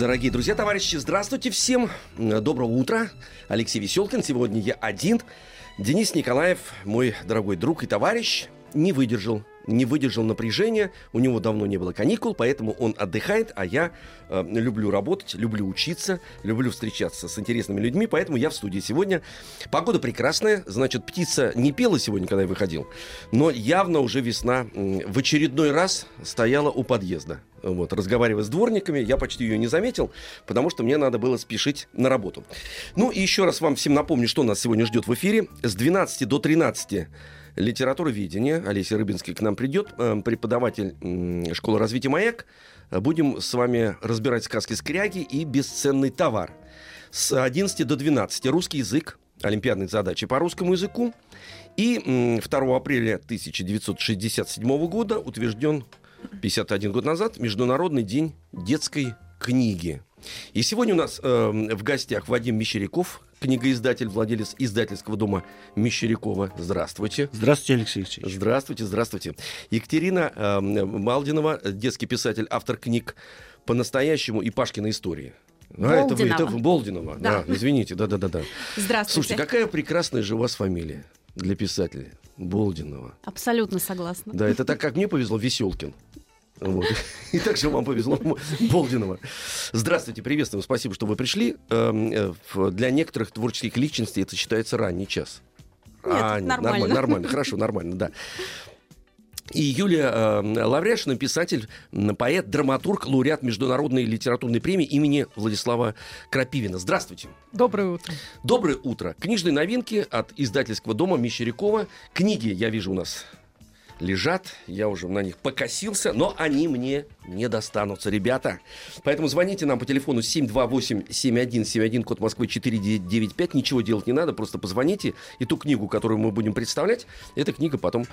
Дорогие друзья, товарищи, здравствуйте всем. Доброго утра. Алексей Веселкин. Сегодня я один. Денис Николаев, мой дорогой друг и товарищ, не выдержал не выдержал напряжения, у него давно не было каникул, поэтому он отдыхает, а я э, люблю работать, люблю учиться, люблю встречаться с интересными людьми, поэтому я в студии сегодня. Погода прекрасная, значит, птица не пела сегодня, когда я выходил, но явно уже весна э, в очередной раз стояла у подъезда. Вот, разговаривая с дворниками, я почти ее не заметил, потому что мне надо было спешить на работу. Ну и еще раз вам всем напомню, что нас сегодня ждет в эфире. С 12 до 13 литература видения. Олеся Рыбинский к нам придет, э, преподаватель школы развития «Маяк». Будем с вами разбирать сказки «Скряги» и «Бесценный товар». С 11 до 12 русский язык, олимпиадные задачи по русскому языку. И 2 апреля 1967 года утвержден 51 год назад Международный день детской книги. И сегодня у нас э, в гостях Вадим Мещеряков, книгоиздатель, владелец издательского дома Мещерякова. Здравствуйте. Здравствуйте, Алексей Алексеевич. Здравствуйте, здравствуйте. Екатерина э, Малдинова, детский писатель, автор книг «По-настоящему» и «Пашкина истории». А, это, это Болдинова. Да. да, извините, да-да-да. Здравствуйте. Слушайте, какая прекрасная же у вас фамилия для писателя. Болдинова. Абсолютно согласна. Да, это так, как мне повезло, Веселкин. Вот. И так же вам повезло, Болдинова. Здравствуйте, приветствую, спасибо, что вы пришли. Эм, э, для некоторых творческих личностей это считается ранний час. Нет, а, нормально. нормально. Нормально, хорошо, нормально, да. И Юлия э, Лавряшина, писатель, поэт, драматург, лауреат Международной литературной премии имени Владислава Крапивина. Здравствуйте. Доброе утро. Доброе утро. Книжные новинки от издательского дома Мещерякова. Книги, я вижу, у нас лежат, я уже на них покосился, но они мне не достанутся, ребята. Поэтому звоните нам по телефону 728-7171, код Москвы 495, ничего делать не надо, просто позвоните, и ту книгу, которую мы будем представлять, эта книга потом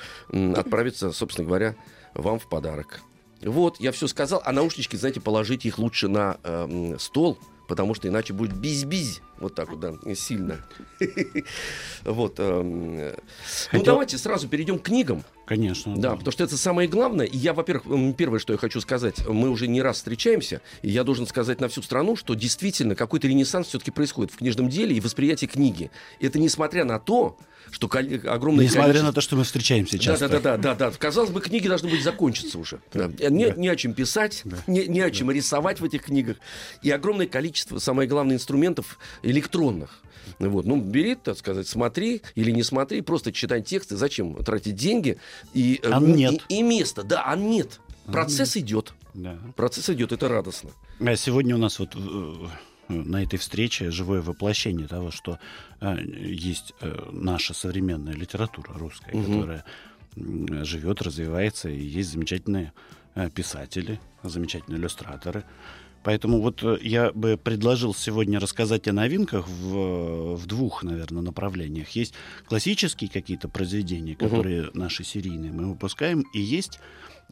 отправится, собственно говоря, вам в подарок. Вот, я все сказал, а наушнички, знаете, положите их лучше на э, стол, потому что иначе будет биз-биз. Вот так вот, да, сильно. Вот. Эм, ну, давайте сразу перейдем к книгам. Конечно. Да, потому что это самое главное. И я, во-первых, первое, что я хочу сказать, мы уже не раз встречаемся, и я должен сказать на всю страну, что действительно какой-то ренессанс все-таки происходит в книжном деле и восприятии книги. Это несмотря на то, что огромное Несмотря количество... на то, что мы встречаемся часто. Да, да, да, да, да. Казалось бы, книги должны быть закончиться уже. Да. Не, не о чем писать, да. не, не о чем да. рисовать в этих книгах. И огромное количество, самое главное, инструментов электронных. Вот. Ну, бери, так сказать, смотри или не смотри, просто читай тексты. Зачем тратить деньги и, а нет. и, и место? Да, а нет. Процесс а идет. Да. Процесс идет, это радостно. А сегодня у нас вот э, на этой встрече живое воплощение того, что э, есть э, наша современная литература русская, угу. которая э, живет, развивается, и есть замечательные э, писатели, замечательные иллюстраторы. Поэтому вот э, я бы предложил сегодня рассказать о новинках в, в двух, наверное, направлениях. Есть классические какие-то произведения, которые угу. наши серийные мы выпускаем, и есть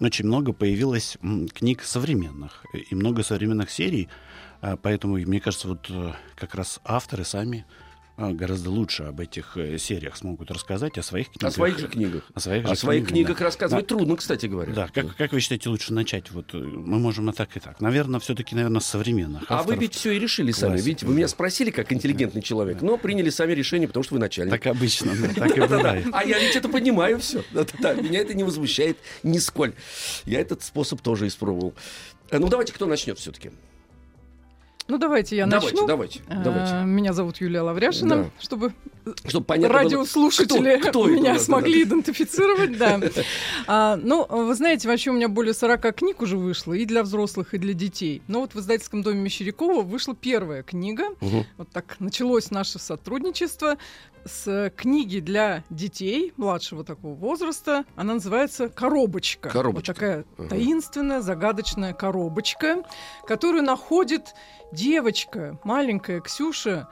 очень много появилось книг современных и много современных серий, а, поэтому, мне кажется, вот э, как раз авторы сами гораздо лучше об этих э, сериях смогут рассказать, о своих книгах. О своих же книгах. О своих, о своих книгах, книгах да. рассказывать да. трудно, кстати говоря. Да, как, как вы считаете, лучше начать? Вот э, мы можем и так, и так. Наверное, все-таки, наверное, с современных А вы ведь все и решили сами. Ведь вы меня спросили, как интеллигентный человек, но приняли сами решение, потому что вы начальник. Так обычно, так и бывает. А я ведь это понимаю все. Меня это не возмущает нисколь. Я этот способ тоже испробовал. Ну, давайте, кто начнет все-таки? Ну, давайте я давайте, начну. Давайте, давайте. А, меня зовут Юлия Лавряшина, да. чтобы, чтобы понятно радиослушатели кто, кто меня это, смогли да, идентифицировать. Да. А, ну, вы знаете, вообще у меня более 40 книг уже вышло, и для взрослых, и для детей. Но вот в издательском доме Мещерякова вышла первая книга. Угу. Вот так началось наше сотрудничество с книги для детей младшего такого возраста. Она называется «Коробочка». Коробочка. Вот такая угу. таинственная, загадочная коробочка, которую находит девочка, маленькая Ксюша,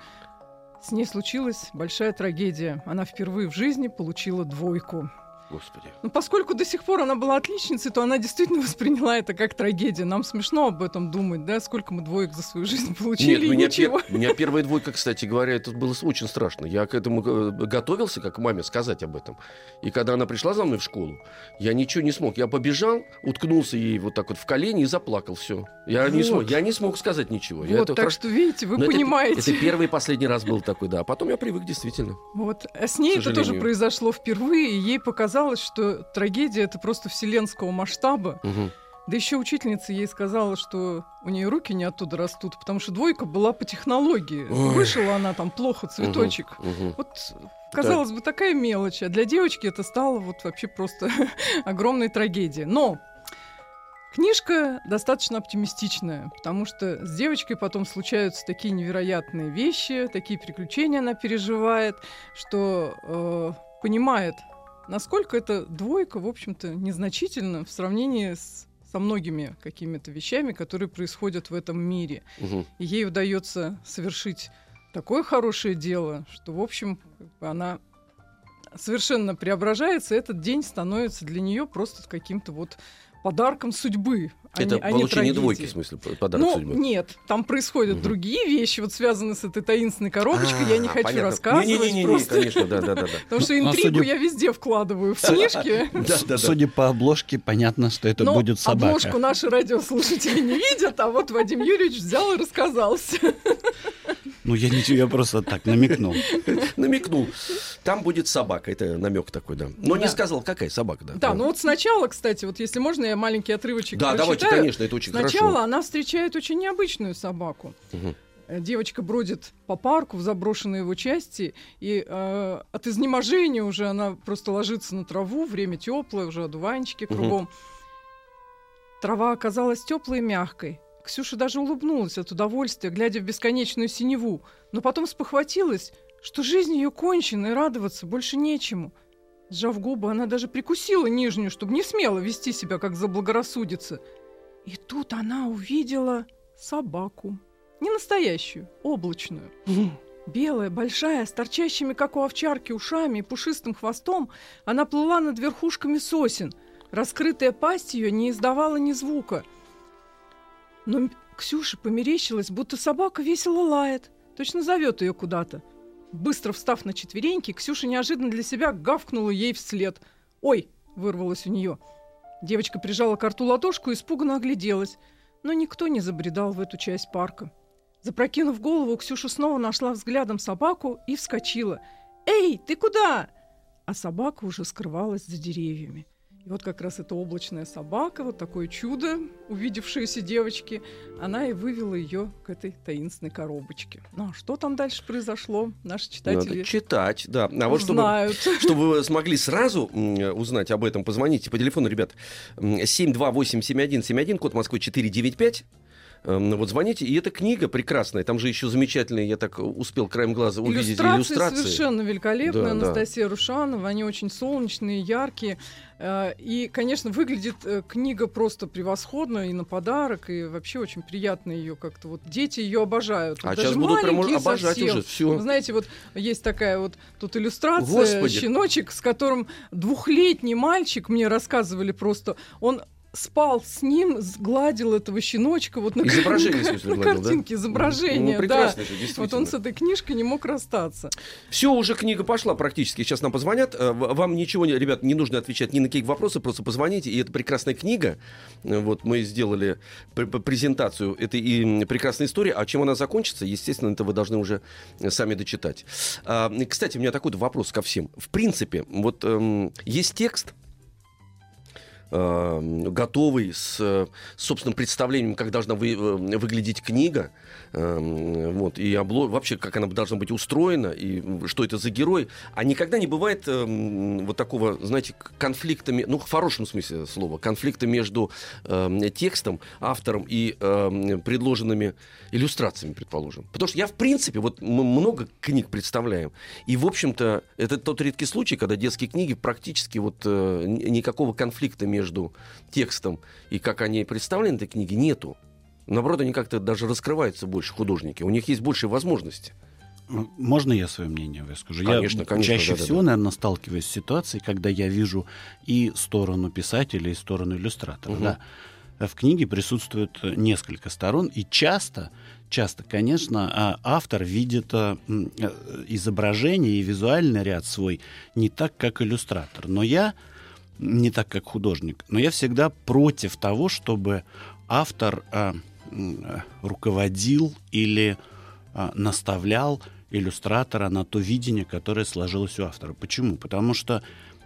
с ней случилась большая трагедия. Она впервые в жизни получила двойку. Господи. Ну, поскольку до сих пор она была отличницей, то она действительно восприняла это как трагедию. Нам смешно об этом думать, да, сколько мы двоек за свою жизнь получили, Нет, и меня, ничего. пер- у меня первая двойка, кстати говоря, это было очень страшно. Я к этому э, готовился, как маме сказать об этом. И когда она пришла за мной в школу, я ничего не смог. Я побежал, уткнулся ей вот так вот в колени и заплакал. Все. Я, не, Вот. смог, я не смог сказать ничего. Я Вот, это так хорошо- что, видите, вы Но это- понимаете. Это, первый и последний раз был такой, да. А потом я привык, действительно. Вот. А с ней это тоже произошло впервые, и ей показалось, что трагедия это просто вселенского масштаба. Мгм. Да еще учительница ей сказала, что у нее руки не оттуда растут, потому что двойка была по технологии. Ой. Вышила она там плохо цветочек. Мгм. Вот, казалось бы, такая мелочь, а для девочки это стало вот вообще просто огромной трагедией. Но книжка достаточно оптимистичная, потому что с девочкой потом случаются такие невероятные вещи, такие приключения она переживает, что э, понимает, насколько эта двойка, в общем-то, незначительна в сравнении с со многими какими-то вещами, которые происходят в этом мире. И ей удается совершить такое хорошее дело, что, в общем, она совершенно преображается, и этот день становится для нее просто каким-то вот подарком судьбы. а Это не- а не получение трагедией. двойки, в смысле, подарок Ну, судьбы. нет, там происходят Мгм. другие вещи, вот связанные с этой таинственной коробочкой, я не А, хочу понятно. рассказывать Не-не-не, просто. конечно, да, да, да, да. Потому что Ну, а интригу я везде вкладываю в книжки. Судя по обложке, понятно, что это будет собака. обложку наши радиослушатели не видят, а вот Вадим Юрьевич взял и рассказал всё. Ну, я ничего, я просто так намекнул. Намекнул. Там будет собака. Это намек такой, да. Но не Да. сказал, какая собака, да. Да, ну вот сначала, кстати, вот если можно, я маленький отрывочек Да, давайте, прочитаю. конечно, это очень Сначала хорошо. она встречает очень необычную собаку. Э, Девочка бродит по парку в заброшенной его части, и э, от изнеможения уже она просто ложится на траву, время теплое, уже одуванчики кругом. Трава оказалась теплой и мягкой. Ксюша даже улыбнулась от удовольствия, глядя в бесконечную синеву, но потом спохватилась, что жизнь ее кончена, и радоваться больше нечему. Сжав губы, она даже прикусила нижнюю, чтобы не смело вести себя, как заблагорассудится. И тут она увидела собаку. Не настоящую, облачную. Белая, большая, с торчащими, как у овчарки, ушами и пушистым хвостом, она плыла над верхушками сосен. Раскрытая пасть ее не издавала ни звука. Но Ксюше померещилось, будто собака весело лает, точно зовет ее куда-то. Быстро встав на четвереньки, Ксюша неожиданно для себя гавкнула ей вслед. «Ой!» — вырвалось у нее. Девочка прижала к рту ладошку и испуганно огляделась. Но никто не забредал в эту часть парка. Запрокинув голову, Ксюша снова нашла взглядом собаку и вскочила. «Эй, ты куда?» А собака уже скрывалась за деревьями. И вот как раз эта облачная собака, вот такое чудо, увидевшееся девочки, она и вывела ее к этой таинственной коробочке. Ну а что там дальше произошло, наши читатели Надо читать, да. А вот чтобы, знают. чтобы вы смогли сразу узнать об этом, позвоните по телефону, ребят, м, 728-7171, код Москвы 495. Эм, Вот звоните, и эта книга прекрасная. Там же еще замечательные, я так успел краем глаза увидеть Иллюстрации, иллюстрации. совершенно великолепные. Да, да. Анастасия Рушанова, они очень солнечные, яркие. Э, И, конечно, выглядит э, книга просто превосходно и на подарок, и вообще очень приятно ее как-то. Вот дети ее обожают. А Вот сейчас даже буду прям обожать совсем. уже все. Вы знаете, вот есть такая вот тут иллюстрация, Господи. щеночек, с которым двухлетний мальчик, мне рассказывали просто, он спал с ним, сгладил этого щеночка вот на, Изображение, в смысле, на гладил, да? картинке, изображение, Ну, да. прекрасно же, Вот он с этой книжкой не мог расстаться. Все, уже книга пошла практически. Сейчас нам позвонят. Э, Вам ничего, ребят, не нужно отвечать ни на какие вопросы, просто позвоните. И это прекрасная книга. Э, Вот мы сделали пр- пр- презентацию этой и прекрасной истории. А чем она закончится, естественно, это вы должны уже э, сами дочитать. А, Кстати, у меня такой вопрос ко всем. В принципе, вот эм, есть текст, готовый с собственным представлением, как должна вы- э, выглядеть книга, э, вот, и обло... вообще, как она должна быть устроена, и что это за герой. А никогда не бывает э, м, вот такого, знаете, конфликта, ну, в хорошем смысле слова, конфликта между текстом, автором и предложенными иллюстрациями, предположим. Потому что я, в принципе, вот мы много книг представляем, и, в общем-то, это тот редкий случай, когда детские книги практически вот э, ни- никакого конфликта между текстом и как они представлены, этой книги, нету. Наоборот, они как-то даже раскрываются больше, художники. У них есть больше возможностей. можно я свое мнение выскажу? Конечно, я конечно, чаще да, всего, да. наверное, сталкиваюсь с ситуацией, когда я вижу и сторону писателя, и сторону иллюстратора. Мгм. Да. В книге присутствует несколько сторон, и часто, часто, конечно, а, автор видит э, изображение и визуальный ряд свой не так, как иллюстратор. Но я не так, как художник. Но я всегда против того, чтобы автор а, э, руководил или а, наставлял иллюстратора на то видение, которое сложилось у автора. Почему? Потому что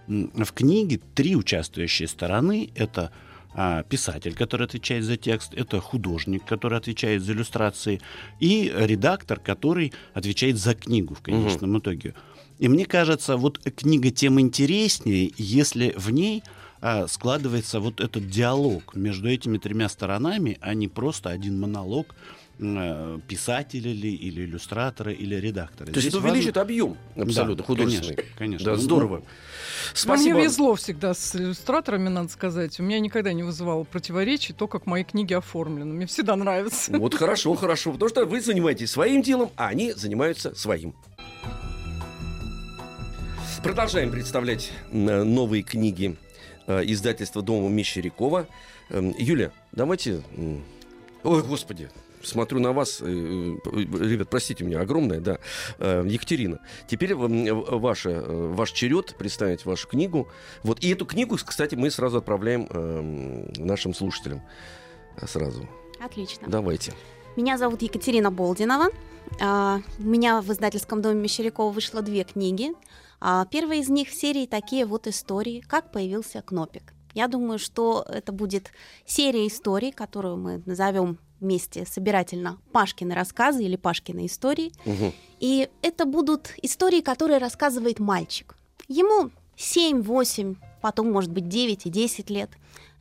в книге три участвующие стороны — это а, писатель, который отвечает за текст, это художник, который отвечает за иллюстрации, и редактор, который отвечает за книгу в конечном итоге. И мне кажется, вот книга тем интереснее, если в ней а, складывается вот этот диалог между этими тремя сторонами, а не просто один монолог э, писателя или, или иллюстратора или редактора. То есть это важно- увеличит объем абсолютно Да, художественный. конечно, конечно. Да, Ну, здорово. Ну, Спасибо. Мне везло всегда с иллюстраторами, надо сказать. У меня никогда не вызывало противоречий то, как мои книги оформлены. Мне всегда нравится. Вот хорошо, хорошо. Потому что вы занимаетесь своим делом, а они занимаются своим. Продолжаем представлять э, новые книги э, издательства Дома Мещерякова. Эм, Юля, давайте... Ой, господи, смотрю на вас. э, Ребят, простите меня, огромное, да. Екатерина, теперь м, ваша, ваш черед представить вашу книгу. Вот, и эту книгу, кстати, мы сразу отправляем эм, нашим слушателям. Сразу. Отлично. Давайте. Меня зовут Екатерина Болдинова. А, У меня в издательском доме Мещерякова вышло две книги. А, Первая из них в серии такие вот истории, как появился Кнопик. Я думаю, что это будет серия историй, которую мы назовем вместе собирательно Пашкины рассказы или Пашкины истории. Мгм. И это будут истории, которые рассказывает мальчик. Ему 7, 8, потом, может быть, 9 и 10 лет.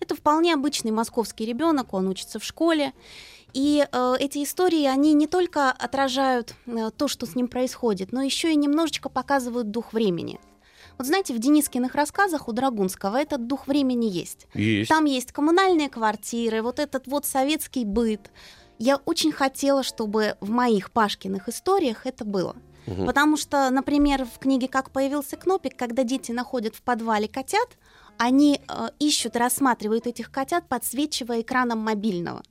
Это вполне обычный московский ребенок, он учится в школе. И э, эти истории, они не только отражают э, то, что с ним происходит, но еще и немножечко показывают дух времени. Вот знаете, в Денискиных рассказах у Драгунского этот дух времени есть. Есть. Там есть коммунальные квартиры, вот этот вот советский быт. Я очень хотела, чтобы в моих Пашкиных историях это было. Мгм. Потому что, например, в книге «Как появился Кнопик», когда дети находят в подвале котят, они э, ищут, рассматривают этих котят, подсвечивая экраном мобильного.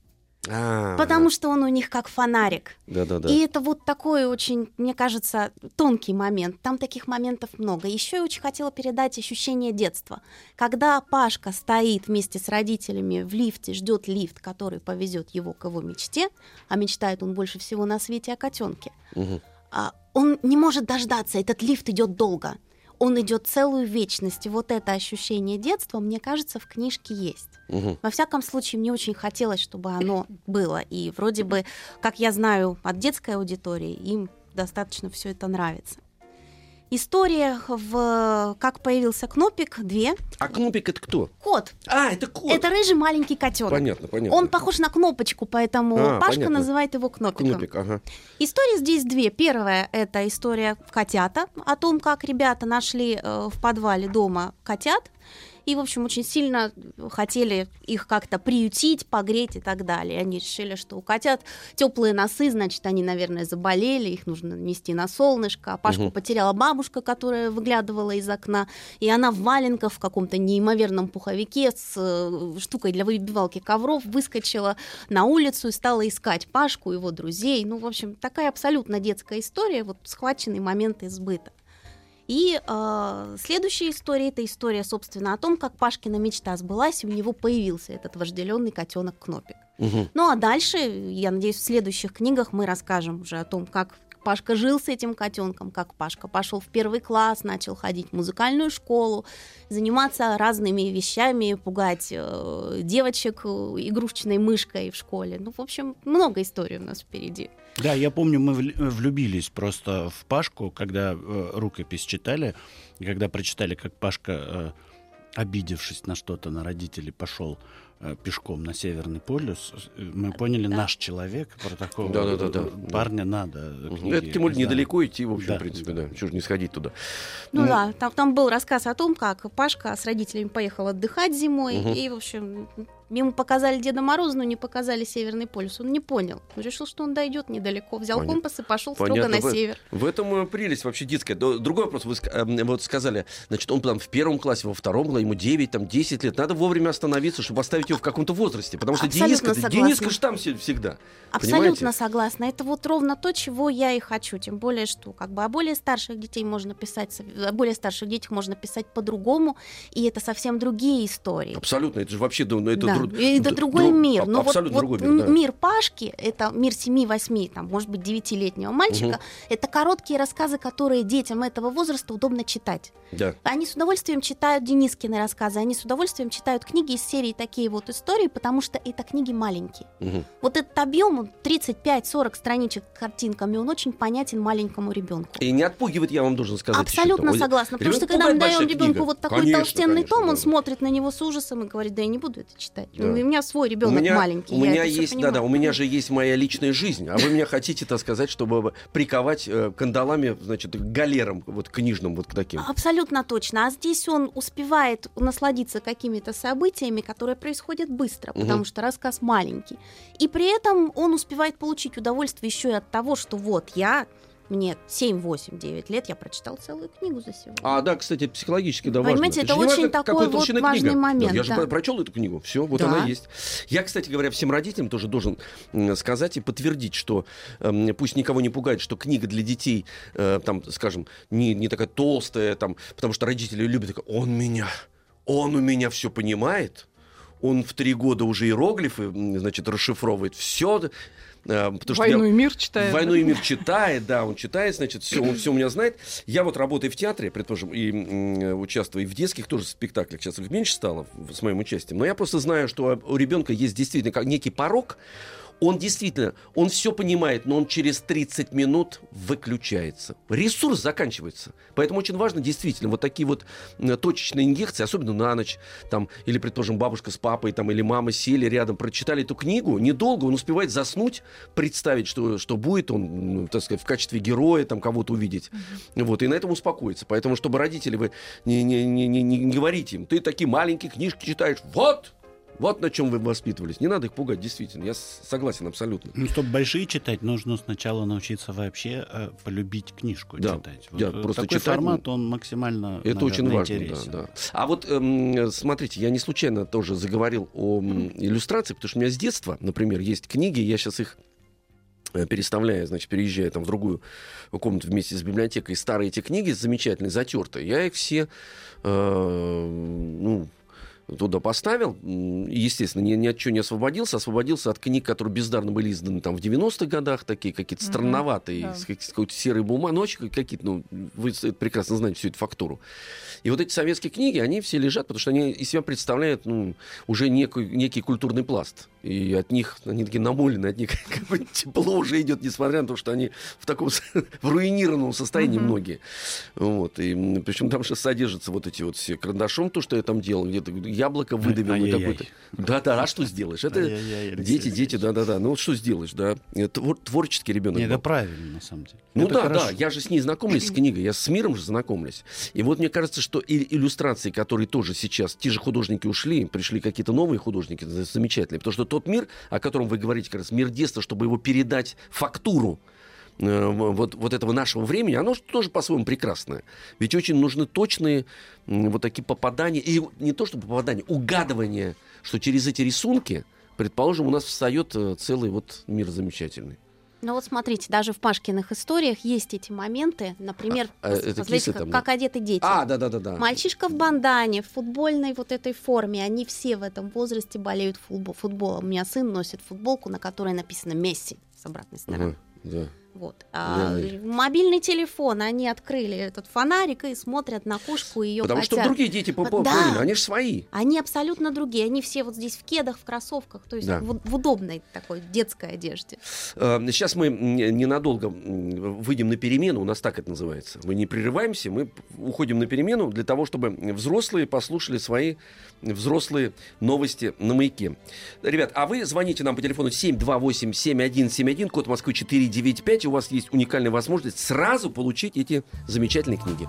А, Потому что он у них как фонарик. Да-да-да. И это вот такой очень, мне кажется, тонкий момент. Там таких моментов много. Еще я очень хотела передать ощущение детства. Когда Пашка стоит вместе с родителями в лифте, ждет лифт, который повезет его к его мечте, а мечтает он больше всего на свете о котенке. Мгм. А, он не может дождаться, этот лифт идет долго. Он идет целую вечность. И вот это ощущение детства, мне кажется, в книжке есть. Мгм. Во всяком случае, мне очень хотелось, чтобы оно было. И вроде бы, как я знаю от детской аудитории, им достаточно все это нравится. История в «Как появился Кнопик» две. А Кнопик это кто? Кот. А, это кот. Это рыжий маленький котенок. Понятно, понятно. Он похож на кнопочку, поэтому А, Пашка понятно. называет его Кнопиком. Кнопик, ага. Истории здесь две. Первая это история котята, о том, как ребята нашли э, в подвале дома котят. И, в общем, очень сильно хотели их как-то приютить, погреть и так далее. Они решили, что у котят теплые носы, значит, они, наверное, заболели, их нужно нести на солнышко. А Пашку Мгм. потеряла бабушка, которая выглядывала из окна, и она в валенках в каком-то неимоверном пуховике с э, штукой для выбивалки ковров выскочила на улицу и стала искать Пашку, его друзей. Ну, в общем, такая абсолютно детская история, вот схваченный момент избыта. И э, следующая история это история, собственно, о том, как Пашкина мечта сбылась, и у него появился этот вожделенный котенок Кнопик. Мгм. Ну а дальше, я надеюсь, в следующих книгах мы расскажем уже о том, как Пашка жил с этим котенком, как Пашка пошел в первый класс, начал ходить в музыкальную школу, заниматься разными вещами, пугать э, девочек э, игрушечной мышкой в школе. Ну, в общем, много историй у нас впереди. Да, я помню, мы вл- влюбились просто в Пашку, когда э, рукопись читали, когда прочитали, как Пашка, э, обидевшись на что-то, на родителей, пошел э, пешком на Северный полюс, э, мы поняли, Да. наш человек, про такого Да-да-да-да, э, да. парня надо. Мгм. книги Это тем более издавать. недалеко идти, в общем, Да, в принципе, да. да. Чего ж не сходить туда. Ну М, да, там, там был рассказ о том, как Пашка с родителями поехал отдыхать зимой, Мгм. и, в общем, ему показали Деда Мороза, но не показали Северный полюс. Он не понял. Он решил, что он дойдет недалеко. Взял Понятно. компас и пошел строго Понятно. на В- север. В этом э, прелесть вообще детская. Другой вопрос. Вы эм, вот сказали, значит, он там в первом классе, во втором, было ему 9, там 10 лет. Надо вовремя остановиться, чтобы оставить его в каком-то возрасте. Потому что Абсолютно Дениска. Дениска ж там все- всегда. Абсолютно Понимаете? согласна. Это вот ровно то, чего я и хочу. Тем более, что как бы о более старших детей можно писать, о более старших детях можно писать по-другому, и это совсем другие истории. Абсолютно. Это же вообще ну, это, Да, дру- и это дру- другой дру- мир. Но вот, абсолютно вот другой мир, да. мир Пашки, это мир 7-8, там, может быть, 9-летнего мальчика, это короткие рассказы, которые детям этого возраста удобно читать. Да. Они с удовольствием читают Денискины рассказы, они с удовольствием читают книги из серии такие вот истории, потому что это книги маленькие. Мгм. Вот этот объем, он 35-40 страничек картинками, он очень понятен маленькому ребенку. И не отпугивает, я вам должен сказать. Абсолютно еще. согласна. Потому что когда мы даем ребенку книга. вот такой Конечно, толстенный конечно, том, он да. смотрит на него с ужасом и говорит: Да я не буду это читать. Да. У меня свой У ребенок меня, маленький. у меня есть, да, да, у меня же есть моя личная жизнь, а вы меня хотите, так сказать, чтобы приковать э, кандалами, значит, к галерам, вот книжным, вот к таким. Абсолютно точно. А здесь он успевает насладиться какими-то событиями, которые происходят быстро, потому что рассказ маленький. И при этом он успевает получить удовольствие еще и от того, что вот я, мне 7, 8, 9 лет, я прочитал целую книгу за сегодня. А, да, кстати, психологически, да, важно. Понимаете, же это важно, очень такой какой вот важный книга. момент, Да, я же да. про- прочел эту книгу, все, вот Да. она есть. Я, кстати говоря, всем родителям тоже должен сказать и подтвердить, что эм, пусть никого не пугает, что книга для детей, э, там, скажем, не, не такая толстая, там, потому что родители любят, он меня, он у меня все понимает, он в три года уже иероглифы, значит, расшифровывает все. Потому что я- Войну и мир читает. Войну и мир читает, да, он читает, значит, все, он все у меня знает. Я вот работаю в театре, предположим, и м, участвую и в детских тоже спектаклях. Сейчас их меньше стало с моим участием. Но я просто знаю, что у ребенка есть действительно некий порог. Он действительно, он все понимает, но он через 30 минут выключается. Ресурс заканчивается. Поэтому очень важно действительно вот такие вот точечные инъекции, особенно на ночь, там, или, предположим, бабушка с папой, там, или мама сели рядом, прочитали эту книгу, недолго, он успевает заснуть, представить, что, что будет он, ну, так сказать, в качестве героя, там, кого-то увидеть. Вот, и на этом успокоиться. Поэтому, чтобы родители, вы не, не, не, не, не говорите им, ты такие маленькие книжки читаешь, вот, вот на чем вы воспитывались. Не надо их пугать, действительно. Я согласен абсолютно. Ну, чтобы большие читать, нужно сначала научиться вообще э, полюбить книжку Да, читать. да, э, просто такой читать, формат, он максимально Это очень наверное, важно, да, интересен. да. А вот эм, смотрите, я не случайно тоже заговорил о м, иллюстрации, потому что у меня с детства, например, есть книги, я сейчас их э, переставляя, значит, переезжая там в другую комнату вместе с библиотекой, старые эти книги замечательные, затертые, я их все, э, ну, туда поставил, естественно, ни, ни от чего не освободился, освободился от книг, которые бездарно были изданы там в 90-х годах, такие какие-то Мгм, странноватые, да. с, как- с какой-то серой очень какие-то, ну, вы прекрасно знаете всю эту фактуру. И вот эти советские книги, они все лежат, потому что они из себя представляют ну, уже некий, некий культурный пласт. И от них, они такие намолены, от них как бы тепло уже идет, несмотря на то, что они в таком в руинированном состоянии Мгм. многие. Вот. И, причем там же содержатся вот эти вот все карандашом, то, что я там делал, где-то яблоко выдавил какой-то. Да-да, а что сделаешь? Это Ай-яй-яй, дети, дети, да-да-да. Ну вот что сделаешь, да? Это твор- творческий ребенок. Был. это правильно, на самом деле. Ну Это да, хорошо. да, я же с ней знакомлюсь с книгой, я с миром же знакомлюсь. И вот мне кажется, что и иллюстрации, которые тоже сейчас, те же художники ушли, пришли какие-то новые художники, за- замечательные, потому что тот мир, о котором вы говорите, как раз мир детства, чтобы его передать фактуру, э, вот, вот этого нашего времени, оно тоже по-своему прекрасное. Ведь очень нужны точные вот такие попадания, и не то чтобы попадания, угадывание, что через эти рисунки, предположим, у нас встает э, целый вот мир замечательный. Ну вот смотрите, даже в Пашкиных историях есть эти моменты, например, А, а, это кисы как, там, да? как одеты дети. А, да-да-да-да. Мальчишка в бандане, в футбольной вот этой форме, они все в этом возрасте болеют футбол, футболом. У меня сын носит футболку, на которой написано Месси с обратной стороны. Ага, да. Вот. А мобильный телефон, они открыли этот фонарик и смотрят на кушку и ее Потому что хотят. другие дети по- Да. они же свои. Они абсолютно другие. Они все вот здесь в кедах, в кроссовках, то есть Да. в, в удобной такой детской одежде. Э, Сейчас мы ненадолго выйдем на перемену, у нас так это называется. Мы не прерываемся, мы уходим на перемену для того, чтобы взрослые послушали свои взрослые новости на маяке. Ребят, а вы звоните нам по телефону 728-7171, код Москвы 495. У вас есть уникальная возможность сразу получить эти замечательные книги.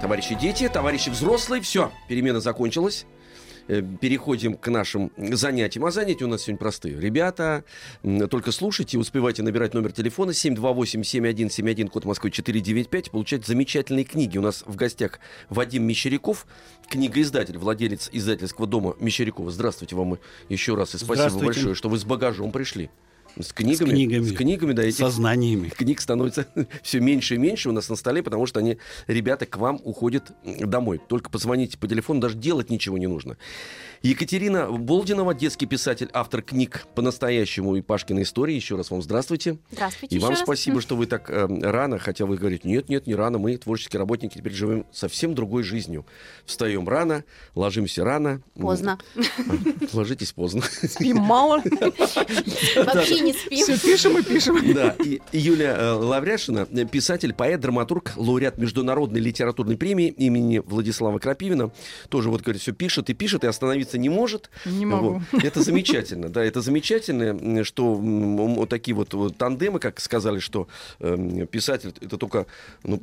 Товарищи дети, товарищи взрослые, все, перемена закончилась. Э, Переходим к нашим занятиям. А занятия у нас сегодня простые. Ребята, только слушайте, успевайте набирать номер телефона 728-7171, код Москвы 495, получать замечательные книги. У нас в гостях Вадим Мещеряков, книгоиздатель, владелец издательского дома Мещерякова. Здравствуйте вам еще раз и спасибо большое, что вы с багажом пришли. С книгами. книгами. С книгами, да, этих Со знаниями. книг становится все меньше и меньше у нас на столе, потому что они, ребята, к вам уходят домой. Только позвоните по телефону, даже делать ничего не нужно. Екатерина Болдинова, детский писатель, автор книг по-настоящему и Пашкина истории. Еще раз вам здравствуйте. Здравствуйте И вам раз. спасибо, что вы так э, рано, хотя вы говорите, нет, нет, не рано, мы, творческие работники, теперь живем совсем другой жизнью. Встаем рано, ложимся рано. Поздно. Ложитесь поздно. Спим мало. Вообще не спим. Все пишем и пишем. Да, и Юлия э, Лавряшина, писатель, поэт, драматург, лауреат Международной литературной премии имени Владислава Крапивина. Тоже вот, говорит, все пишет и пишет, и остановиться не может. Не могу. Вот. Это замечательно, да, это замечательно, что вот такие вот, тандемы, как сказали, что э, писатель это только, ну,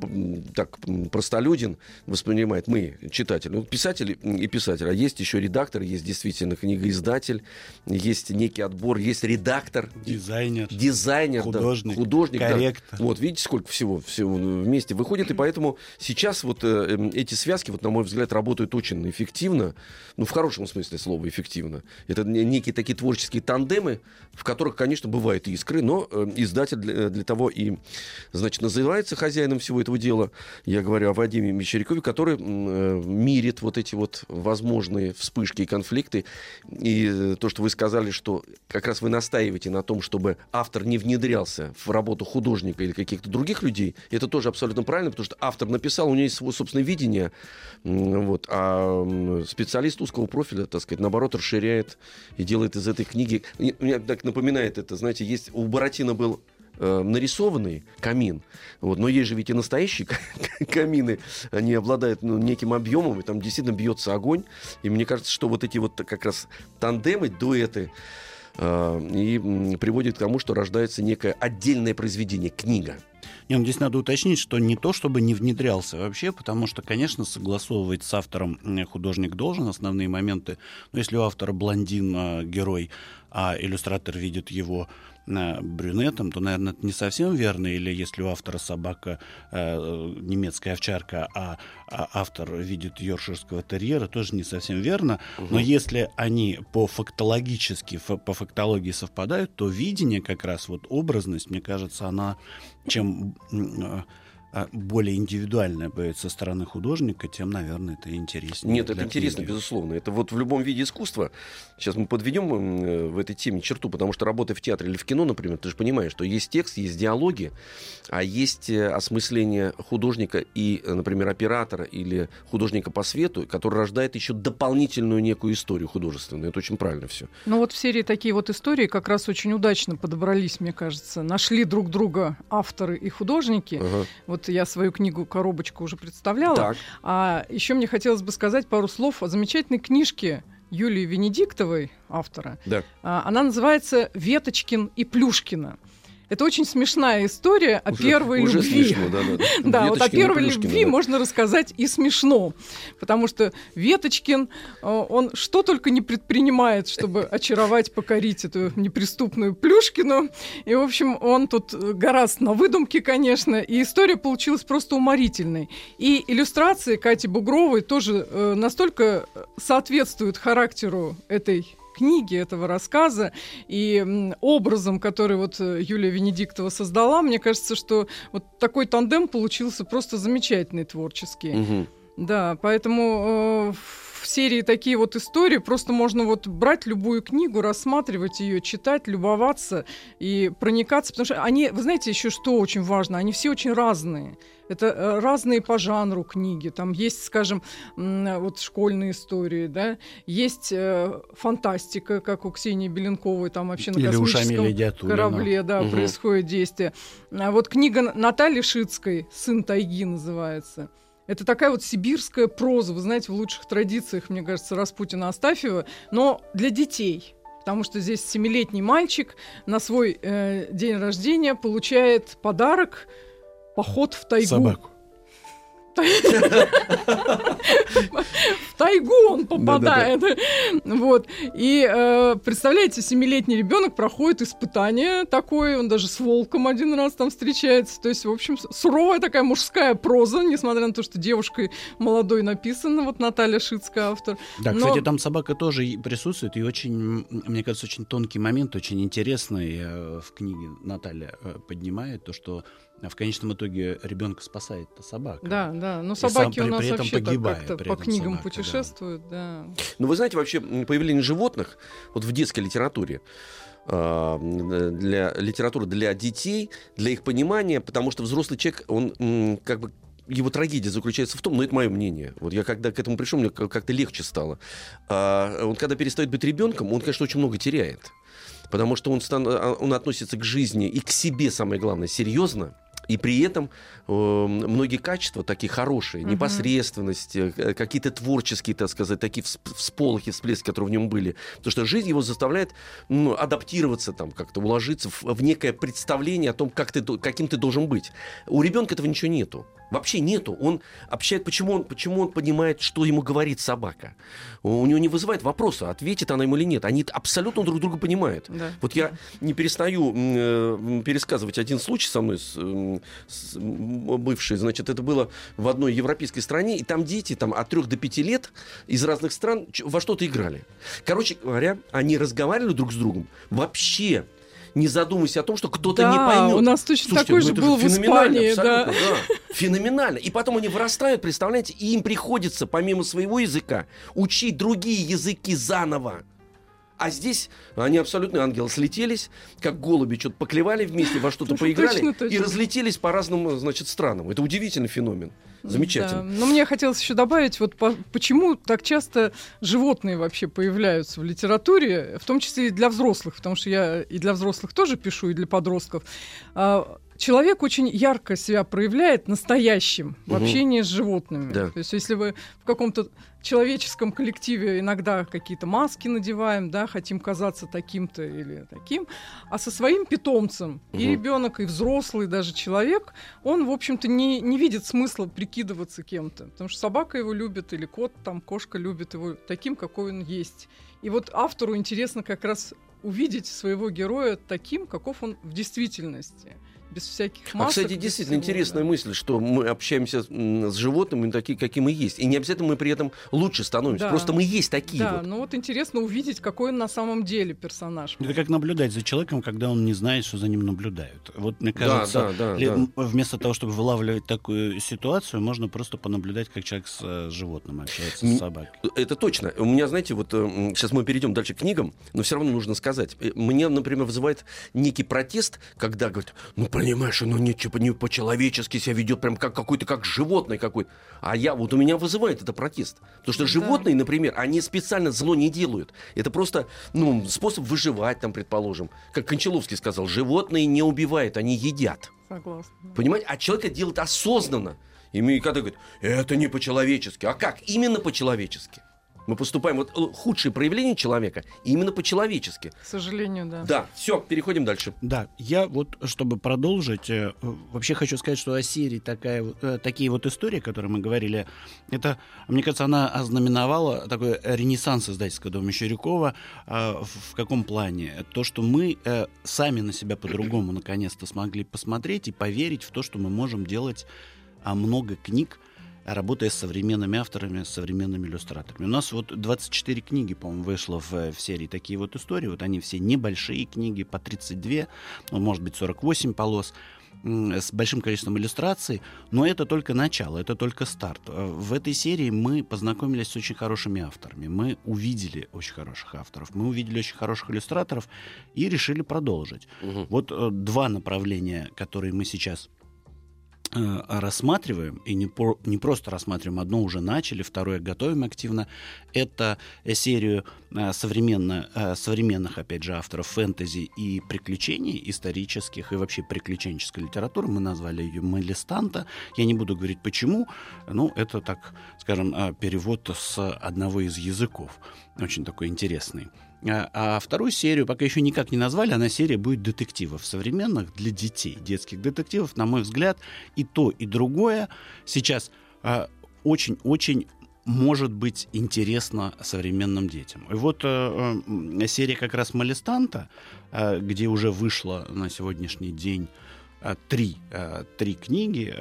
так, простолюдин воспринимает, мы, читатели. Ну, писатель и писатель, а есть еще редактор, есть действительно книгоиздатель, есть некий отбор, есть редактор, Дизайнер. дизайнер, да, Художник, художник, да. корректор. Вот видите, сколько всего, всего вместе выходит, и поэтому сейчас вот э, эм, эти связки, вот на мой взгляд, работают очень эффективно, ну в хорошем смысле слова эффективно. Это не- некие такие творческие тандемы, в которых, конечно, бывают искры, но э, издатель для, для того и, значит, называется хозяином всего этого дела. Я говорю о Вадиме Мещерякове, который э, мирит вот эти вот возможные вспышки и конфликты. И э, то, что вы сказали, что как раз вы настаиваете на том, чтобы автор не внедрялся в работу художника или каких-то других людей, это тоже абсолютно правильно, потому что автор написал, у него есть свое собственное видение, вот, а специалист узкого профиля, так сказать, наоборот, расширяет и делает из этой книги... Мне так напоминает это, знаете, есть у Буратино был э, нарисованный камин, вот, но есть же ведь и настоящие камины, они обладают ну, неким объемом, и там действительно бьется огонь, и мне кажется, что вот эти вот как раз тандемы, дуэты, э, и м, приводят к тому, что рождается некое отдельное произведение, книга. Не, ну, здесь надо уточнить, что не то, чтобы не внедрялся вообще, потому что, конечно, согласовывать с автором художник должен основные моменты. Но если у автора блондин а, герой, а иллюстратор видит его брюнетом, то, наверное, это не совсем верно. Или если у автора собака э, немецкая овчарка, а, а автор видит йоркширского терьера, тоже не совсем верно. Но если они по фактологически, фа- по фактологии совпадают, то видение как раз, вот образность, мне кажется, она чем а, более индивидуальная будет со стороны художника, тем, наверное, это интереснее. Нет, это интересно, книги. безусловно. Это вот в любом виде искусства. Сейчас мы подведем э, в этой теме черту, потому что работая в театре или в кино, например, ты же понимаешь, что есть текст, есть диалоги, а есть э, осмысление художника и, э, например, оператора или художника по свету, который рождает еще дополнительную некую историю художественную. Это очень правильно все. Ну вот в серии такие вот истории как раз очень удачно подобрались, мне кажется. Нашли друг друга авторы и художники. Вот я свою книгу «Коробочка» уже представляла. Так. А еще мне хотелось бы сказать пару слов о замечательной книжке Юлии Венедиктовой, автора. Да. А, Она называется «Веточкин и Плюшкина». Это очень смешная история о Уже- первой уже любви. смешно, да, да. Да, вот о первой любви да. можно рассказать и смешно, потому что Веточкин, э, он что только не предпринимает, чтобы очаровать, покорить эту неприступную Плюшкину. И, в общем, он тут э, гораздо на выдумке, конечно, и история получилась просто уморительной. И иллюстрации Кати Бугровой тоже э, настолько соответствуют характеру этой книги, этого рассказа и образом, который вот э, Юлия Венедиктова создала, мне кажется, что вот такой тандем получился просто замечательный творческий. Мгм. Да, поэтому э, в серии такие вот истории. Просто можно вот брать любую книгу, рассматривать ее, читать, любоваться и проникаться. Потому что они, вы знаете, еще что очень важно, они все очень разные. Это э, разные по жанру книги. Там есть, скажем, вот школьные истории, да, есть э, фантастика, как у Ксении Беленковой, там вообще на Или космическом корабле, да, Мгм. происходит действие. А вот книга Натальи Шицкой «Сын тайги» называется. Это такая вот сибирская проза, вы знаете, в лучших традициях, мне кажется, Распутина Астафьева, но для детей. Потому что здесь семилетний мальчик на свой э, день рождения получает подарок поход в тайгу. Собаку. В тайгу он попадает. Вот. И э, представляете, семилетний ребенок проходит испытание такое, он даже с волком один раз там встречается. То есть, в общем, суровая такая мужская проза, несмотря на то, что девушкой молодой написана, вот Наталья Шицкая автор. Да, кстати, там собака тоже присутствует, и очень, мне кажется, очень тонкий момент, очень интересный э, в книге Наталья э, поднимает, то, что в конечном итоге ребенка спасает собака. Да, да. Но сам собаки у при- нас при этом вообще так погибая как-то при по этом книгам собака, да. путешествуют, да. Ну, вы знаете, вообще появление животных вот в детской литературе а, для литературы для детей, для их понимания, потому что взрослый человек, он как бы его трагедия заключается в том, ну это мое мнение. Вот я когда к этому пришел, мне как- как-то легче стало. А, он когда перестает быть ребенком, он, конечно, очень много теряет. Потому что он, стан- а, он относится к жизни и к себе, самое главное, серьезно. И при этом э, многие качества такие хорошие, Мгм. непосредственность, э, какие-то творческие, так сказать, такие всп- всполохи, всплески, которые в нем были. Потому что жизнь его заставляет ну, адаптироваться, там, как-то уложиться в, в некое представление о том, как ты, каким ты должен быть. У ребенка этого ничего нету. Вообще нету. Он общает, почему он, почему он понимает, что ему говорит собака. У него не вызывает вопроса, ответит она ему или нет. Они абсолютно друг друга понимают. да. Вот я не перестаю э, пересказывать один случай со мной, с, с, бывший, значит, это было в одной европейской стране, и там дети там, от 3 до 5 лет из разных стран во что-то играли. Короче говоря, они разговаривали друг с другом вообще не задумываясь о том, что кто-то не Да, поймет. у нас точно Слушайте, такой ну же был в Испании, да. да. Феноменально. И потом они вырастают, представляете, и им приходится, помимо своего языка, учить другие языки заново. А здесь они абсолютно ангелы слетелись, как голуби, что-то поклевали вместе, во что-то поиграли точно, точно. и разлетелись по разным, значит, странам. Это удивительный феномен. Замечательно. Да. Но мне хотелось еще добавить, вот по- почему так часто животные вообще появляются в литературе, в том числе и для взрослых, потому что я и для взрослых тоже пишу, и для подростков. А, Человек очень ярко себя проявляет настоящим в общении с животными. Да. То есть, если вы в каком-то человеческом коллективе иногда какие-то маски надеваем, да, хотим казаться таким-то или таким, а со своим питомцем и Мгм. ребенок, и взрослый даже человек, он, в общем-то, не, не видит смысла прикидываться кем-то. Потому что собака его любит, или кот, там, кошка любит его таким, какой он есть. И вот автору интересно как раз увидеть своего героя таким, каков он в действительности. Без всяких масок. А, кстати, действительно всего, интересная да. мысль, что мы общаемся с животными такие, какие мы есть. И не обязательно мы при этом лучше становимся. Да. Просто мы есть такие Да, вот. ну вот интересно увидеть, какой он на самом деле персонаж. Это как наблюдать за человеком, когда он не знает, что за ним наблюдают. Вот мне Да, кажется, да, да, ли- да. м, вместо того, чтобы вылавливать такую ситуацию, можно просто понаблюдать, как человек с э, животным общается, с собакой. Это точно. У меня, знаете, вот сейчас мы перейдем дальше к книгам, но все равно нужно сказать. Э, Мне, например, вызывает некий протест, когда говорят, ну, понимаешь, оно не, не по-человечески себя ведет, прям как какой-то, как животное какое-то. А я, вот у меня вызывает это протест. Потому что Да. животные, например, они специально зло не делают. Это просто, ну, способ выживать, там, предположим. Как Кончаловский сказал, животные не убивают, они едят. Согласна. Понимаете? А человек это делает осознанно. И мы когда говорят, это не по-человечески. А как? Именно по-человечески. Мы поступаем, вот э, худшие проявления человека именно по-человечески. К сожалению, да. Да, все, переходим дальше. Да, я вот, чтобы продолжить, э, вообще хочу сказать, что о серии такая, э, такие вот истории, о которых мы говорили, это, мне кажется, она ознаменовала такой ренессанс издательского дома Мещерякова. э, в, в каком плане? То, что мы сами на себя по-другому наконец-то смогли посмотреть и поверить в то, что мы можем делать а, много книг, работая с современными авторами, с современными иллюстраторами. У нас вот 24 книги, по-моему, вышло в, в серии такие вот истории. Вот они все небольшие книги, по 32, ну, может быть, 48 полос с большим количеством иллюстраций, но это только начало, это только старт. Э, в этой серии мы познакомились с очень хорошими авторами, мы увидели очень хороших авторов, мы увидели очень хороших иллюстраторов и решили продолжить. Угу. Вот э, два направления, которые мы сейчас Э, рассматриваем, и не, про, не просто рассматриваем, одно уже начали, второе готовим активно, это серию э, современно, э, современных, опять же, авторов фэнтези и приключений исторических и вообще приключенческой литературы. Мы назвали ее «Малистанта». Я не буду говорить почему, ну, это, так скажем, перевод с одного из языков, очень такой интересный. А, а вторую серию пока еще никак не назвали, она серия будет детективов современных для детей, детских детективов, на мой взгляд, и то, и другое. Сейчас очень-очень а, может быть интересно современным детям. И вот э, серия как раз «Малистанта», э, где уже вышло на сегодняшний день э, три, три книги,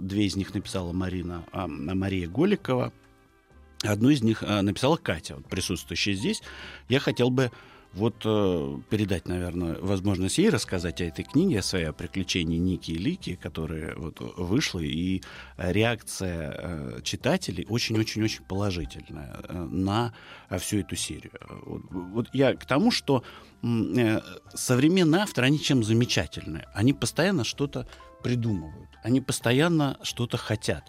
две из них написала Марина, э, Мария Голикова, Одну из них э, написала Катя, присутствующая здесь. Я хотел бы вот э, передать, наверное, возможность ей рассказать о этой книге, о своей о приключении Ники и Лики, которая вот вышла, и реакция э, читателей очень-очень-очень положительная э, на всю эту серию. Вот, вот я к тому, что э, современные авторы, они чем замечательны? Они постоянно что-то придумывают, они постоянно что-то хотят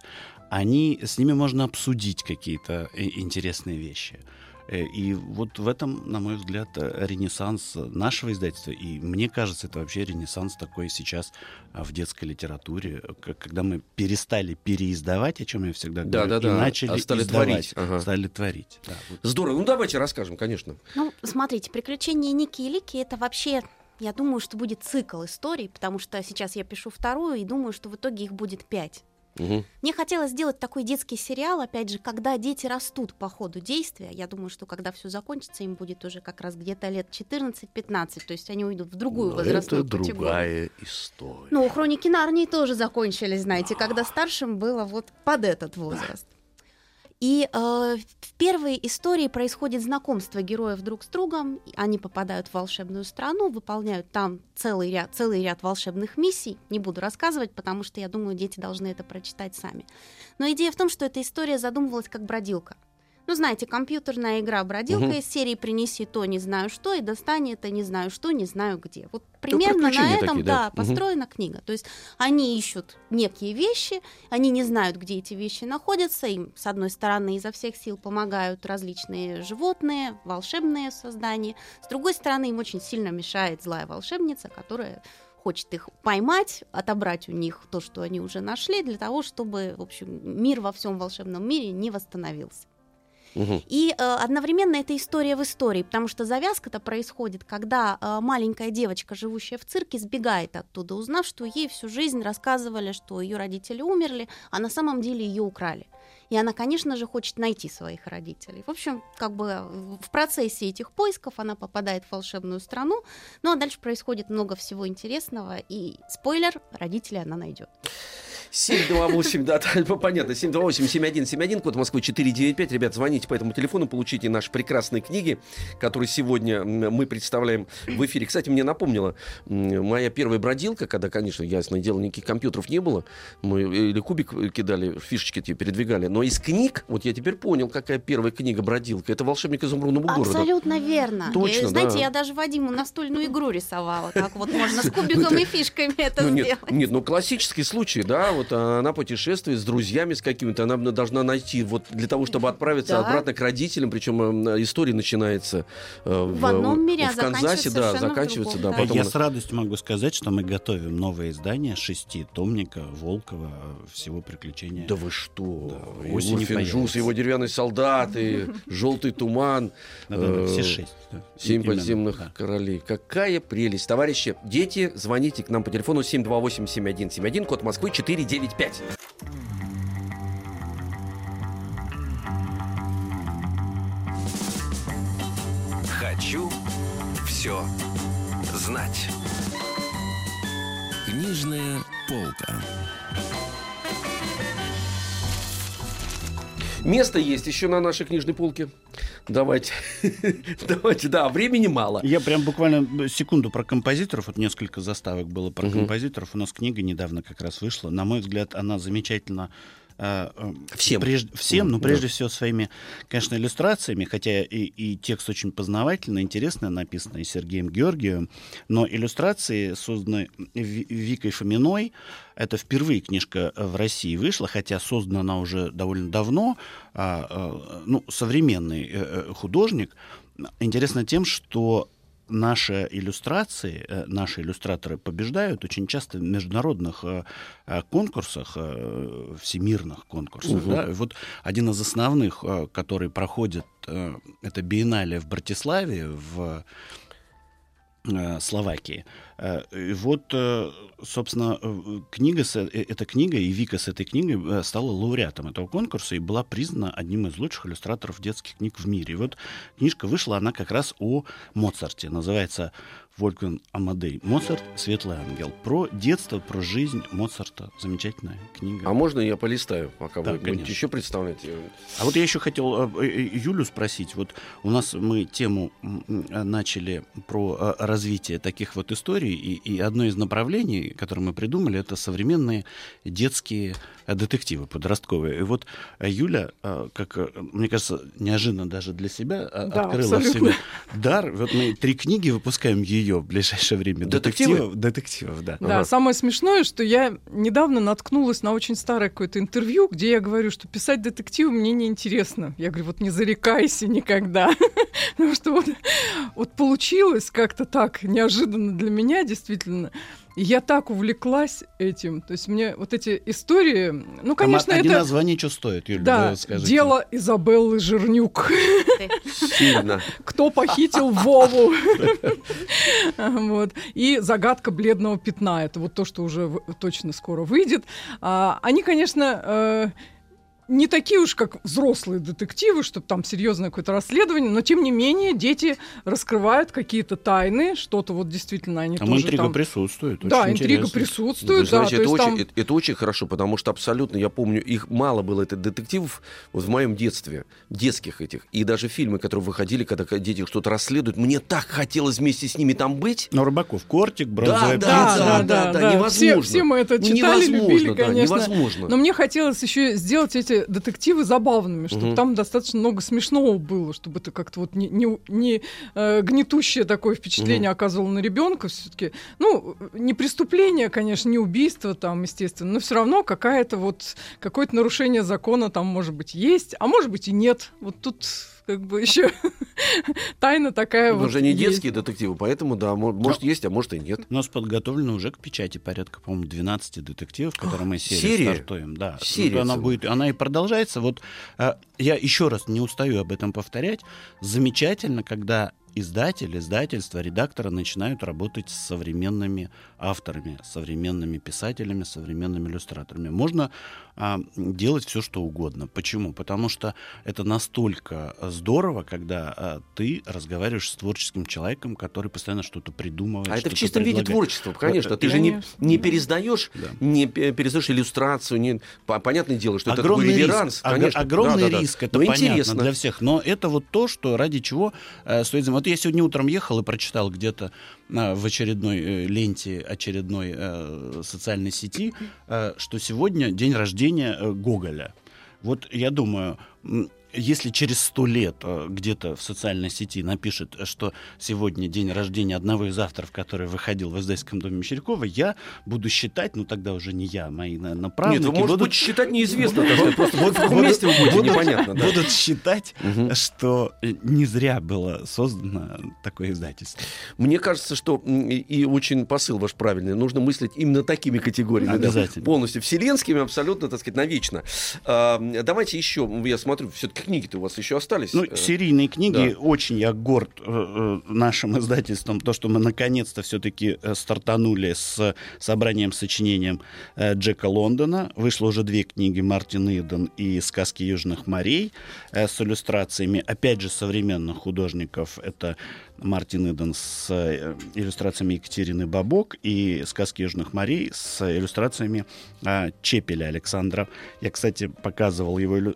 они, с ними можно обсудить какие-то э, интересные вещи. Э, и вот в этом, на мой взгляд, э, ренессанс нашего издательства. И мне кажется, это вообще ренессанс такой сейчас а, в детской литературе, когда мы перестали переиздавать, о чем я всегда говорю, да, да, и да. начали а стали издавать, творить. Ага. Стали творить. Да, вот. Здорово. Ну давайте расскажем, конечно. Ну, смотрите, приключения Ники и Лики это вообще я думаю, что будет цикл историй, потому что сейчас я пишу вторую и думаю, что в итоге их будет пять. Угу. Мне хотелось сделать такой детский сериал, опять же, когда дети растут по ходу действия. Я думаю, что когда все закончится, им будет уже как раз где-то лет 14-15, то есть они уйдут в другую Но возрастную это категорию. другая история. Ну, хроники Нарнии тоже закончились, знаете, когда старшим было вот под этот возраст. И э, в первой истории происходит знакомство героев друг с другом. Они попадают в волшебную страну, выполняют там целый ряд, целый ряд волшебных миссий. Не буду рассказывать, потому что я думаю, дети должны это прочитать сами. Но идея в том, что эта история задумывалась как бродилка. Ну, знаете, компьютерная игра бродилка угу. из серии «Принеси то, не знаю что, и достань это, не знаю что, не знаю где». Вот ну, примерно на этом, такие, да, да, построена угу. книга. То есть они ищут некие вещи, они не знают, где эти вещи находятся, им, с одной стороны, изо всех сил помогают различные животные, волшебные создания, с другой стороны, им очень сильно мешает злая волшебница, которая хочет их поймать, отобрать у них то, что они уже нашли, для того, чтобы, в общем, мир во всем волшебном мире не восстановился. И э, одновременно это история в истории, потому что завязка-то происходит, когда э, маленькая девочка, живущая в цирке, сбегает оттуда, узнав, что ей всю жизнь рассказывали, что ее родители умерли, а на самом деле ее украли. И она, конечно же, хочет найти своих родителей. В общем, как бы в процессе этих поисков она попадает в волшебную страну. Ну а дальше происходит много всего интересного. И спойлер, родителей она найдет. 728, да, понятно, 728-7171, код Москвы 495. Ребят, звоните по этому телефону, получите наши прекрасные книги, которые сегодня мы представляем в эфире. Кстати, мне напомнила моя первая бродилка, когда, конечно, ясно дело, никаких компьютеров не было. Мы или кубик кидали, фишечки эти передвигали. Но из книг, вот я теперь понял, какая первая книга бродилка. Это «Волшебник изумрудного города». Абсолютно верно. Точно, я, Знаете, да. я даже Вадиму настольную игру рисовала. Как вот можно с кубиком и фишками это ну, сделать. Нет, ну классический случай, да, вот она путешествует с друзьями, с какими-то, она должна найти, вот для того, чтобы отправиться обратно к родителям, причем э, история начинается э, в, в одном мире, в а Канзасе, да, заканчивается, да. Я с радостью могу сказать, что мы готовим новое издание шести томника Волкова всего приключения. Да вы что? Да, Финжус, его деревянный солдат и желтый туман. Э, все шесть. Семь подземных королей. Какая прелесть. Товарищи, дети, звоните к нам по телефону 728-7171, код Москвы 495. 5. Хочу все знать. Книжная полка. Место есть еще на нашей книжной полке. Давайте. Давайте, да, времени мало. Я прям буквально секунду про композиторов. Вот несколько заставок было про композиторов. У нас книга недавно как раз вышла. На мой взгляд, она замечательно э, э, Всем. прежде- всем, Ну, но да. прежде всего своими, конечно, иллюстрациями, хотя и, и текст очень познавательный, интересно написанный Сергеем Георгиевым, но иллюстрации созданы Ви- Викой Фоминой. Это впервые книжка в России вышла, хотя создана она уже довольно давно. А, а, ну, современный э, э, художник. Интересно тем, что наши иллюстрации, э, наши иллюстраторы побеждают очень часто в международных э, э, конкурсах, всемирных конкурсах. Мгм. да. Вот один из основных, который проходит, это биеннале в Братиславе, в Словакии. Э, вот, э, собственно, э, книга, э, эта книга и Вика с этой книгой э, стала лауреатом этого конкурса и была признана одним из лучших иллюстраторов детских книг в мире. И вот книжка вышла, она как раз о Моцарте. Называется Вольфганг Амадей Моцарт «Светлый ангел». Про детство, про жизнь Моцарта. Замечательная книга. А можно я полистаю, пока Да, вы будете конечно. еще представляете? А вот я еще хотел э, э, Юлю спросить. Вот у нас мы тему начали про э, развитие таких вот историй, и, и одно из направлений, которое мы придумали, это современные детские э, детективы подростковые. И вот э, Юля, э, как э, мне кажется, неожиданно даже для себя э, Да, открыла в абсолютно. себе дар. Вот мы три книги выпускаем ее в ближайшее время. Детективы? Детективов, детективов, да. Да, Ага. самое смешное, что я недавно наткнулась на очень старое какое-то интервью, где я говорю, что писать детективы мне не интересно. Я говорю, вот не зарекайся никогда. Потому что вот, вот получилось как-то так неожиданно для меня, действительно. И я так увлеклась этим. То есть мне вот эти истории... Ну, конечно, а это... названия что стоят, Юля? Да, скажите. дело Изабеллы Жирнюк. Сильно. Кто похитил Вову? Вот. И загадка бледного пятна. Это вот то, что уже точно скоро выйдет. А, Они, конечно, э, не такие уж, как взрослые детективы, чтобы там серьезное какое-то расследование, но тем не менее дети раскрывают какие-то тайны, что-то вот действительно они Там тоже интрига там... присутствует. Да, интрига интересно. присутствует, Вы да, знаете, то это, есть очень, там... это, это очень хорошо, потому что абсолютно, я помню, их мало было, это детективов вот в моем детстве, детских этих, и даже фильмы, которые выходили, когда дети что-то расследуют, мне так хотелось вместе с ними там быть. Но Рыбаков, Кортик, Да, Бронзовая да, птица. да, да, да, невозможно. Все, все мы это Ну, читали, невозможно, любили, да, конечно. невозможно. Но мне хотелось еще сделать эти детективы забавными, чтобы Мгм. там достаточно много смешного было, чтобы это как-то вот не, не, не, э, гнетущее такое впечатление оказывало на ребенка все-таки. Ну, не преступление, конечно, не убийство там, естественно, но все равно какая-то вот какое-то нарушение закона там может быть есть, а может быть и нет. Вот тут как бы еще тайна такая вот. уже не есть. детские детективы, поэтому, да, мо- может есть, а может и нет. У нас подготовлено уже к печати порядка, по-моему, 12 детективов, которые мы серию серия? стартуем. Да. Серия Вот она будет, она и продолжается. Вот а, я еще раз не устаю об этом повторять. Замечательно, когда издатель, издательство, редакторы начинают работать с современными авторами, с современными писателями, современными иллюстраторами. Можно а, делать все, что угодно. Почему? Потому что это настолько здорово, когда а, ты разговариваешь с творческим человеком, который постоянно что-то придумывает. А это в чистом виде предлагает. творчества, конечно. Вот, Ты же не, конечно, не да. пересдаешь, Да. не пе- пересдаешь иллюстрацию, не... по- понятное дело, что это огромный такой риск, реверанс, ог- конечно. огромный Да-да-да. риск, это Но понятно интересно. для всех. Но это вот то, что ради чего э, стоит. Вот я сегодня утром ехал и прочитал где-то э, в очередной э, ленте очередной э, социальной сети, э, что сегодня день рождения Гоголя. Вот я думаю, если через сто лет э, где-то в социальной сети напишет, что сегодня день рождения одного из авторов, который выходил в издательском доме Мещерякова, я буду считать, ну тогда уже не я, мои, наверное, правнуки Нет, вы, может будут быть, считать неизвестно, просто в каком месте вы будете, будут- непонятно. будут считать, что э, не зря было создано такое издательство. Мне кажется, что и, очень посыл ваш правильный. Нужно мыслить именно такими категориями. Обязательно. полностью вселенскими, абсолютно, так сказать, навечно. А, давайте еще, я смотрю, все-таки книги-то у вас еще остались. Ну, Э, серийные книги, да. очень я горд э, э, нашим издательством, то, что мы наконец-то все-таки стартанули с собранием сочинением Джека Лондона. Вышло уже две книги Мартин Иден и «Сказки южных морей» с иллюстрациями, опять же, современных художников. Это Мартин Иден с иллюстрациями Екатерины Бабок и «Сказки южных морей» с иллюстрациями э, Чепеля Александра. Я, кстати, показывал его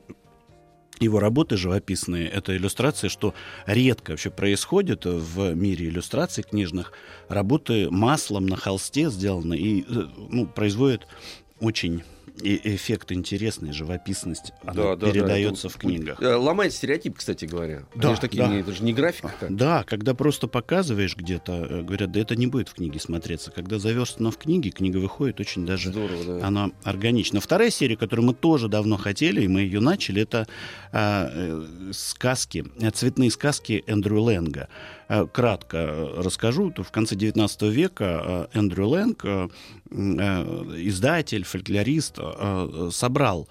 его работы живописные, это иллюстрации, что редко вообще происходит в мире иллюстраций книжных. Работы маслом на холсте сделаны и э, ну, производят очень и эффект интересный, живописность, она да, передается да, в книгах. Э, ломает стереотип, кстати говоря. Да, Они же такие, да. Не, это же не графика. Как. Да, когда просто показываешь где-то, э, говорят, да это не будет в книге смотреться. Когда заверстано в книге, книга выходит очень даже, Здорово, да. она органична. Вторая серия, которую мы тоже давно хотели, и мы ее начали, это а, э, сказки, цветные сказки Эндрю Лэнга. Э, кратко э, расскажу. В конце XIX века э, Эндрю Лэнг, издатель, фольклорист, собрал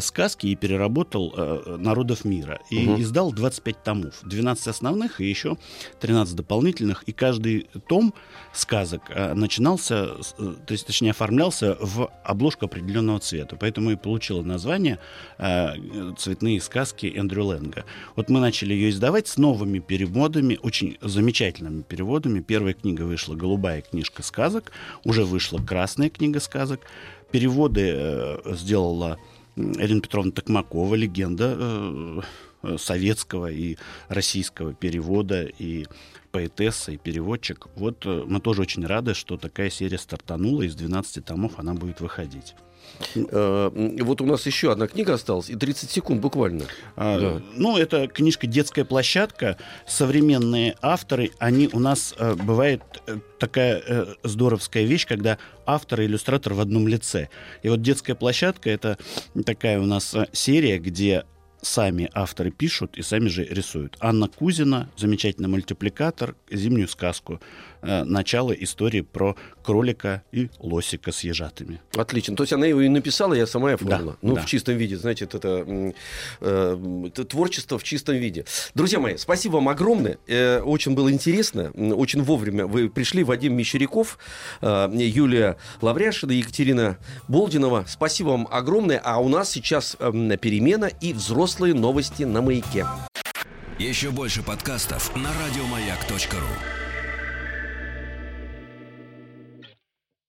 сказки и переработал э, народов мира. И угу. издал 25 томов. 12 основных и еще 13 дополнительных. И каждый том сказок э, начинался, э, то есть, точнее, оформлялся в обложку определенного цвета. Поэтому и получила название э, «Цветные сказки Эндрю Лэнга». Вот мы начали ее издавать с новыми переводами, очень замечательными переводами. Первая книга вышла «Голубая книжка сказок», уже вышла «Красная книга сказок». Переводы э, сделала Ирина Петровна Токмакова, легенда э, э, советского и российского перевода, и поэтесса, и переводчик. Вот э, мы тоже очень рады, что такая серия стартанула, из 12 томов она будет выходить. Вот у нас еще одна книга осталась, и 30 секунд буквально. А, да. Ну, это книжка «Детская площадка». Современные авторы, они у нас, бывает такая здоровская вещь, когда автор и иллюстратор в одном лице. И вот детская площадка это такая у нас серия, где сами авторы пишут и сами же рисуют. Анна Кузина, замечательный мультипликатор, зимнюю сказку Э, начало истории про кролика и лосика с ежатами. Отлично. То есть она его и написала, я сама оформила. Да, ну, да. в чистом виде. Значит, это, э, это творчество в чистом виде. Друзья мои, спасибо вам огромное. Э, очень было интересно. Очень вовремя вы пришли. Вадим Мещеряков, э, Юлия Лавряшина, Екатерина Болдинова. Спасибо вам огромное. А у нас сейчас э, перемена и взрослые новости на маяке. Еще больше подкастов на радиомаяк.ру